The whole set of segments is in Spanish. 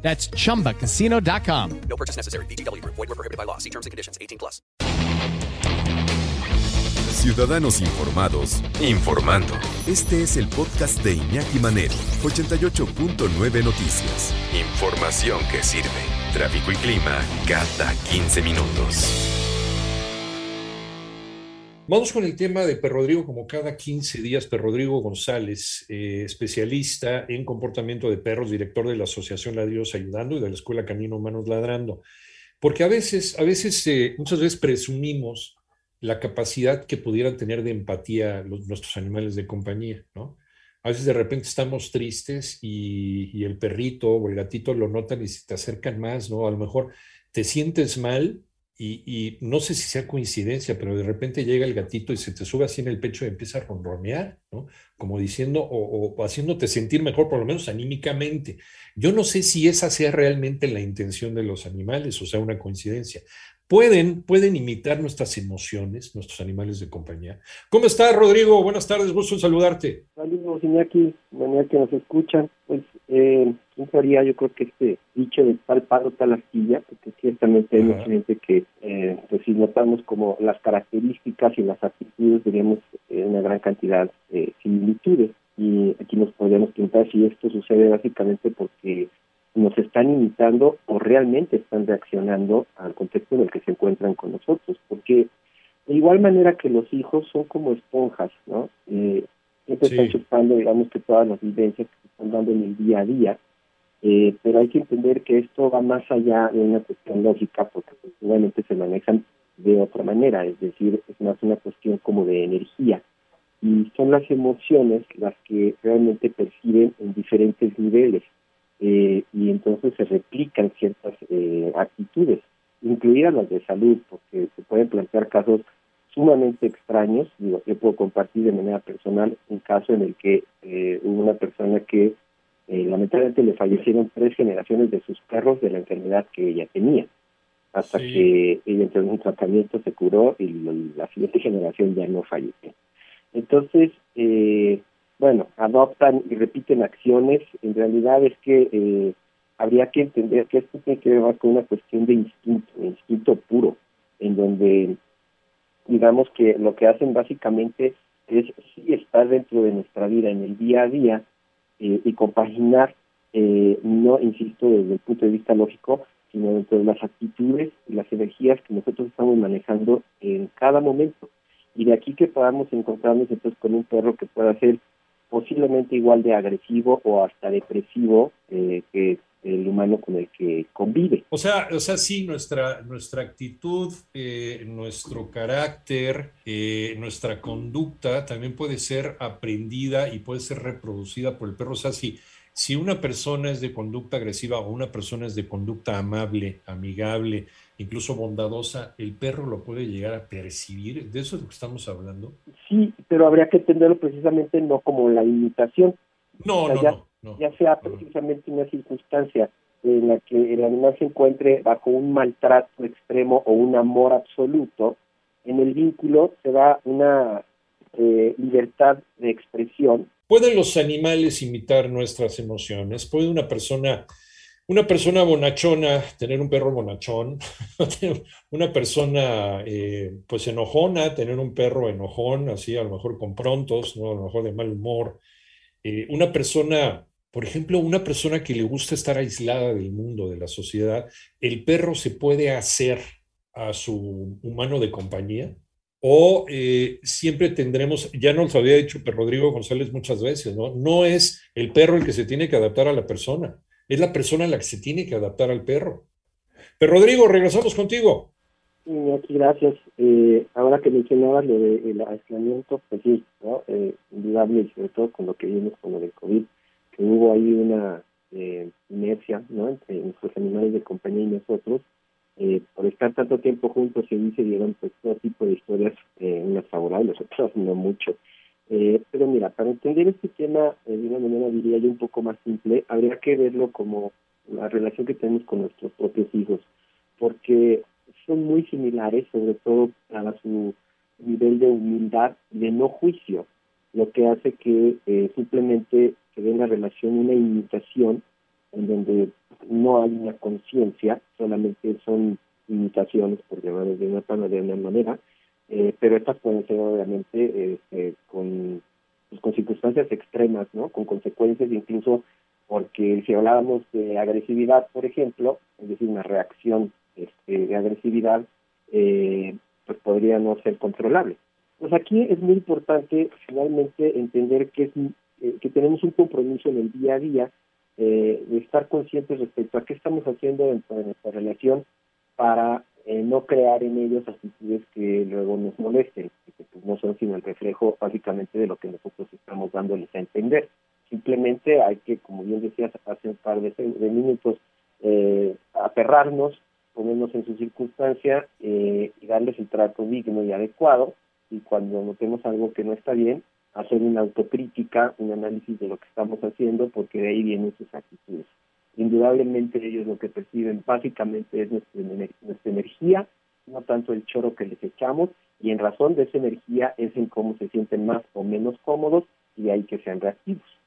That's chumbacasino.com. No purchase necessary. BGW. Void were prohibited by law. See terms and conditions. 18 plus. Ciudadanos informados, informando. Este es el podcast de Iñaki Manero, 88.9 Noticias. Información que sirve. Tráfico y clima cada 15 minutos. Vamos con el tema de Perrodrigo, como cada 15 días, Perrodrigo González, eh, especialista en comportamiento de perros, director de la Asociación Ladridos Ayudando y de la Escuela Canino Humanos Ladrando. Porque a veces, a veces, eh, muchas veces presumimos la capacidad que pudieran tener de empatía los, nuestros animales de compañía, ¿no? A veces de repente estamos tristes y, el perrito o el gatito lo notan y se te acercan más, ¿no? A lo mejor te sientes mal y, no sé si sea coincidencia, pero de repente llega el gatito y se te sube así en el pecho y empieza a ronronear, ¿no? Como diciendo o, o, haciéndote sentir mejor, por lo menos anímicamente. Yo no sé si esa sea realmente la intención de los animales o sea una coincidencia. Pueden, pueden imitar nuestras emociones, nuestros animales de compañía. ¿Cómo estás, Rodrigo? Buenas tardes, gusto en saludarte. Saludos, Iñaki, manera que nos escuchan. Pues, eh, teoría, yo creo que este dicho de tal palo, tal astilla, porque ciertamente hay mucha gente que, eh, pues si notamos como las características y las actitudes, diríamos eh, una gran cantidad de similitudes. Y aquí nos podríamos preguntar si esto sucede básicamente porque nos están imitando o realmente están reaccionando al contexto en el que se encuentran con nosotros, porque de igual manera que los hijos son como esponjas, ¿no? Eh, siempre están chupando, digamos que todas las vivencias que se están dando en el día a día, eh, pero hay que entender que esto va más allá de una cuestión lógica, porque se manejan de otra manera, es decir, es más una cuestión como de energía, y son las emociones las que realmente perciben en diferentes niveles eh, y entonces se replican ciertas eh, actitudes, incluidas las de salud, porque se pueden plantear casos sumamente extraños. Digo, yo puedo compartir de manera personal un caso en el que eh, hubo una persona que eh, lamentablemente le fallecieron tres generaciones de sus perros de la enfermedad que ella tenía, hasta que ella entró en un tratamiento, se curó y la siguiente generación ya no falleció. Entonces, eh, bueno, adoptan y repiten acciones, en realidad es que eh, habría que entender que esto tiene que ver más con una cuestión de instinto, instinto puro, en donde digamos que lo que hacen básicamente es sí estar dentro de nuestra vida en el día a día eh, y compaginar, eh, no insisto desde el punto de vista lógico, sino dentro de las actitudes y las energías que nosotros estamos manejando en cada momento. Y de aquí que podamos encontrarnos entonces con un perro que pueda ser posiblemente igual de agresivo o hasta depresivo eh, que el humano con el que convive. O sea, o sea sí, nuestra, nuestra actitud, eh, nuestro carácter, eh, nuestra conducta también puede ser aprendida y puede ser reproducida por el perro. O sea, si, si una persona es de conducta agresiva o una persona es de conducta amable, amigable, incluso bondadosa, el perro lo puede llegar a percibir. ¿De eso es lo que estamos hablando? Sí, pero habría que entenderlo precisamente no como la imitación. No, no, ya, no, Ya sea precisamente una circunstancia en la que el animal se encuentre bajo un maltrato extremo o un amor absoluto, en el vínculo se da una eh, libertad de expresión. ¿Pueden los animales imitar nuestras emociones? ¿Puede una persona una persona bonachona, tener un perro bonachón, una persona eh, pues enojona, tener un perro enojón, así a lo mejor con prontos, ¿no? a lo mejor de mal humor, eh, una persona, por ejemplo, una persona que le gusta estar aislada del mundo, de la sociedad, el perro se puede hacer a su humano de compañía. O eh, siempre tendremos, ya nos lo había dicho Rodrigo González muchas veces, ¿no? No es el perro el que se tiene que adaptar a la persona es la persona la que se tiene que adaptar al perro. Pero Rodrigo, regresamos contigo. Aquí gracias. Eh, ahora que mencionabas lo del aislamiento, pues sí, ¿no? Eh, indudable, sobre todo con lo que vimos con lo del COVID, que hubo ahí una eh, inercia, ¿no? Entre nuestros animales de compañía y nosotros, eh, por estar tanto tiempo juntos y ahí se dieron pues todo tipo de historias, eh, unas favorables, otras no mucho. Eh, pero mira, para entender este tema de una manera, diría yo, un poco más simple, habría que verlo como la relación que tenemos con nuestros propios hijos, porque son muy similares, sobre todo a su nivel de humildad de no juicio, lo que hace que simplemente se ve en la relación una imitación en donde no hay una conciencia, solamente son imitaciones, por llamarlo de una, de una manera, eh, pero estas pueden ser obviamente este, con, pues, con circunstancias extremas, ¿no? Con consecuencias incluso porque si hablábamos de agresividad, por ejemplo, es decir, una reacción este, de agresividad, eh, pues podría no ser controlable. Pues aquí es muy importante finalmente entender que, es, eh, que tenemos un compromiso en el día a día eh, de estar conscientes respecto a qué estamos haciendo dentro de nuestra relación para eh, no crear en ellos actitudes que luego nos molesten, que pues, no son sino el reflejo básicamente de lo que nosotros estamos dándoles a entender. Simplemente hay que, como bien decías hace un par de, minutos, eh, aterrarnos, ponernos en su circunstancia y darles el trato digno y adecuado. Y cuando notemos algo que no está bien, hacer una autocrítica, un análisis de lo que estamos haciendo, porque de ahí vienen sus actitudes. Indudablemente ellos lo que perciben básicamente es nuestra, nuestra energía, no tanto el choro que les echamos, y en razón de esa energía es en cómo se sienten más o menos cómodos y hay que sean reactivos.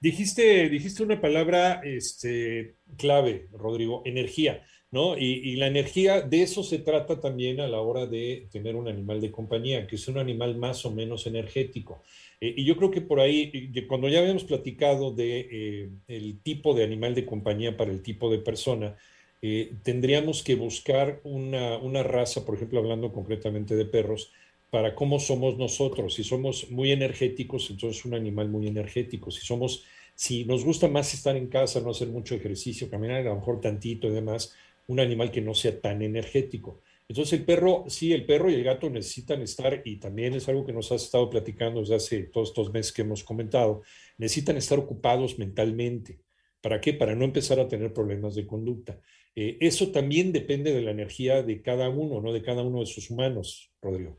Dijiste, dijiste una palabra este, clave, Rodrigo, energía. ¿no? Y, la energía, de eso se trata también a la hora de tener un animal de compañía, que es un animal más o menos energético. Eh, y yo creo que por ahí, cuando ya habíamos platicado de eh, el tipo de animal de compañía para el tipo de persona, eh, tendríamos que buscar una, una raza, por ejemplo, hablando concretamente de perros, para cómo somos nosotros. Si somos muy energéticos, entonces un animal muy energético. Si somos, si nos gusta más estar en casa, no hacer mucho ejercicio, caminar a lo mejor tantito y demás, un animal que no sea tan energético. Entonces el perro, sí, el perro y el gato necesitan estar, y también es algo que nos has estado platicando desde hace todos estos meses que hemos comentado, necesitan estar ocupados mentalmente. ¿Para qué? Para no empezar a tener problemas de conducta. Eh, eso también depende de la energía de cada uno, ¿no? De cada uno de sus humanos, Rodrigo.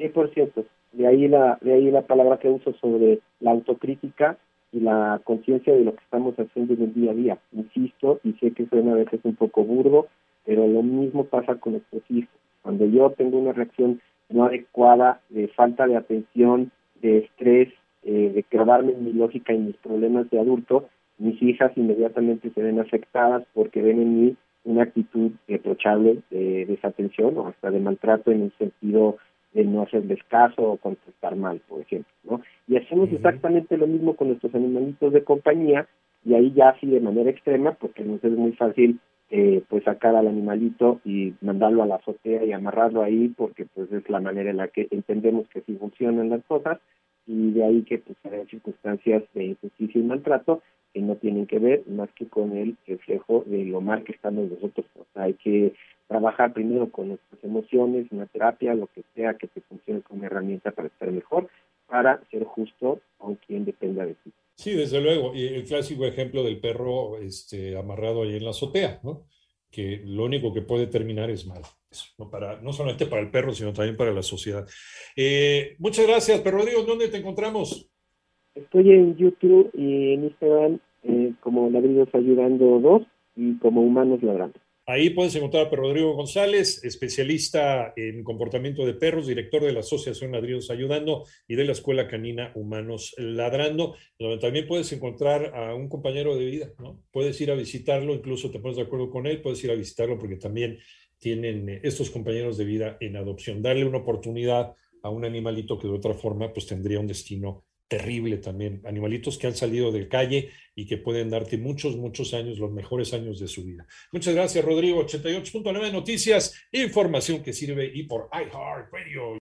Sí, por cierto. De ahí la, de ahí la palabra que uso sobre la autocrítica y la conciencia de lo que estamos haciendo en el día a día. Insisto, y sé que suena a veces un poco burdo, pero lo mismo pasa con nuestros hijos. Cuando yo tengo una reacción no adecuada, de falta de atención, de estrés, eh, de clavarme en mi lógica y mis problemas de adulto, mis hijas inmediatamente se ven afectadas porque ven en mí una actitud reprochable de desatención o hasta de maltrato en un sentido de no hacerles caso o contestar mal, por ejemplo, ¿no? Y hacemos exactamente lo mismo con nuestros animalitos de compañía y ahí ya así de manera extrema, porque nos es muy fácil eh, pues sacar al animalito y mandarlo a la azotea y amarrarlo ahí, porque pues es la manera en la que entendemos que sí funcionan las cosas y de ahí que pues hay circunstancias de injusticia y maltrato que no tienen que ver más que con el reflejo de lo mal que estamos nosotros. O sea, hay que trabajar primero con nuestras emociones, una terapia, lo que sea que te funcione como herramienta para estar mejor, para ser justo con quien dependa de ti. Sí, desde luego. Y el clásico ejemplo del perro este, amarrado ahí en la azotea, ¿no? que lo único que puede terminar es mal. no, para, no solamente para el perro, sino también para la sociedad. Eh, muchas gracias, Perro Rodrigo. ¿Dónde te encontramos? Estoy en YouTube y en Instagram eh, como Ladridos Ayudando 2 y como Humanos Ladrando. Ahí puedes encontrar a Rodrigo González, especialista en comportamiento de perros, director de la Asociación Ladridos Ayudando y de la Escuela Canina Humanos Ladrando, donde también puedes encontrar a un compañero de vida, ¿no? Puedes ir a visitarlo, incluso te pones de acuerdo con él, puedes ir a visitarlo porque también tienen eh, estos compañeros de vida en adopción. Darle una oportunidad a un animalito que de otra forma pues tendría un destino terrible también. Animalitos que han salido de calle y que pueden darte muchos, muchos años, los mejores años de su vida. Muchas gracias, Rodrigo. 88.9 Noticias, información que sirve y por iHeartRadio.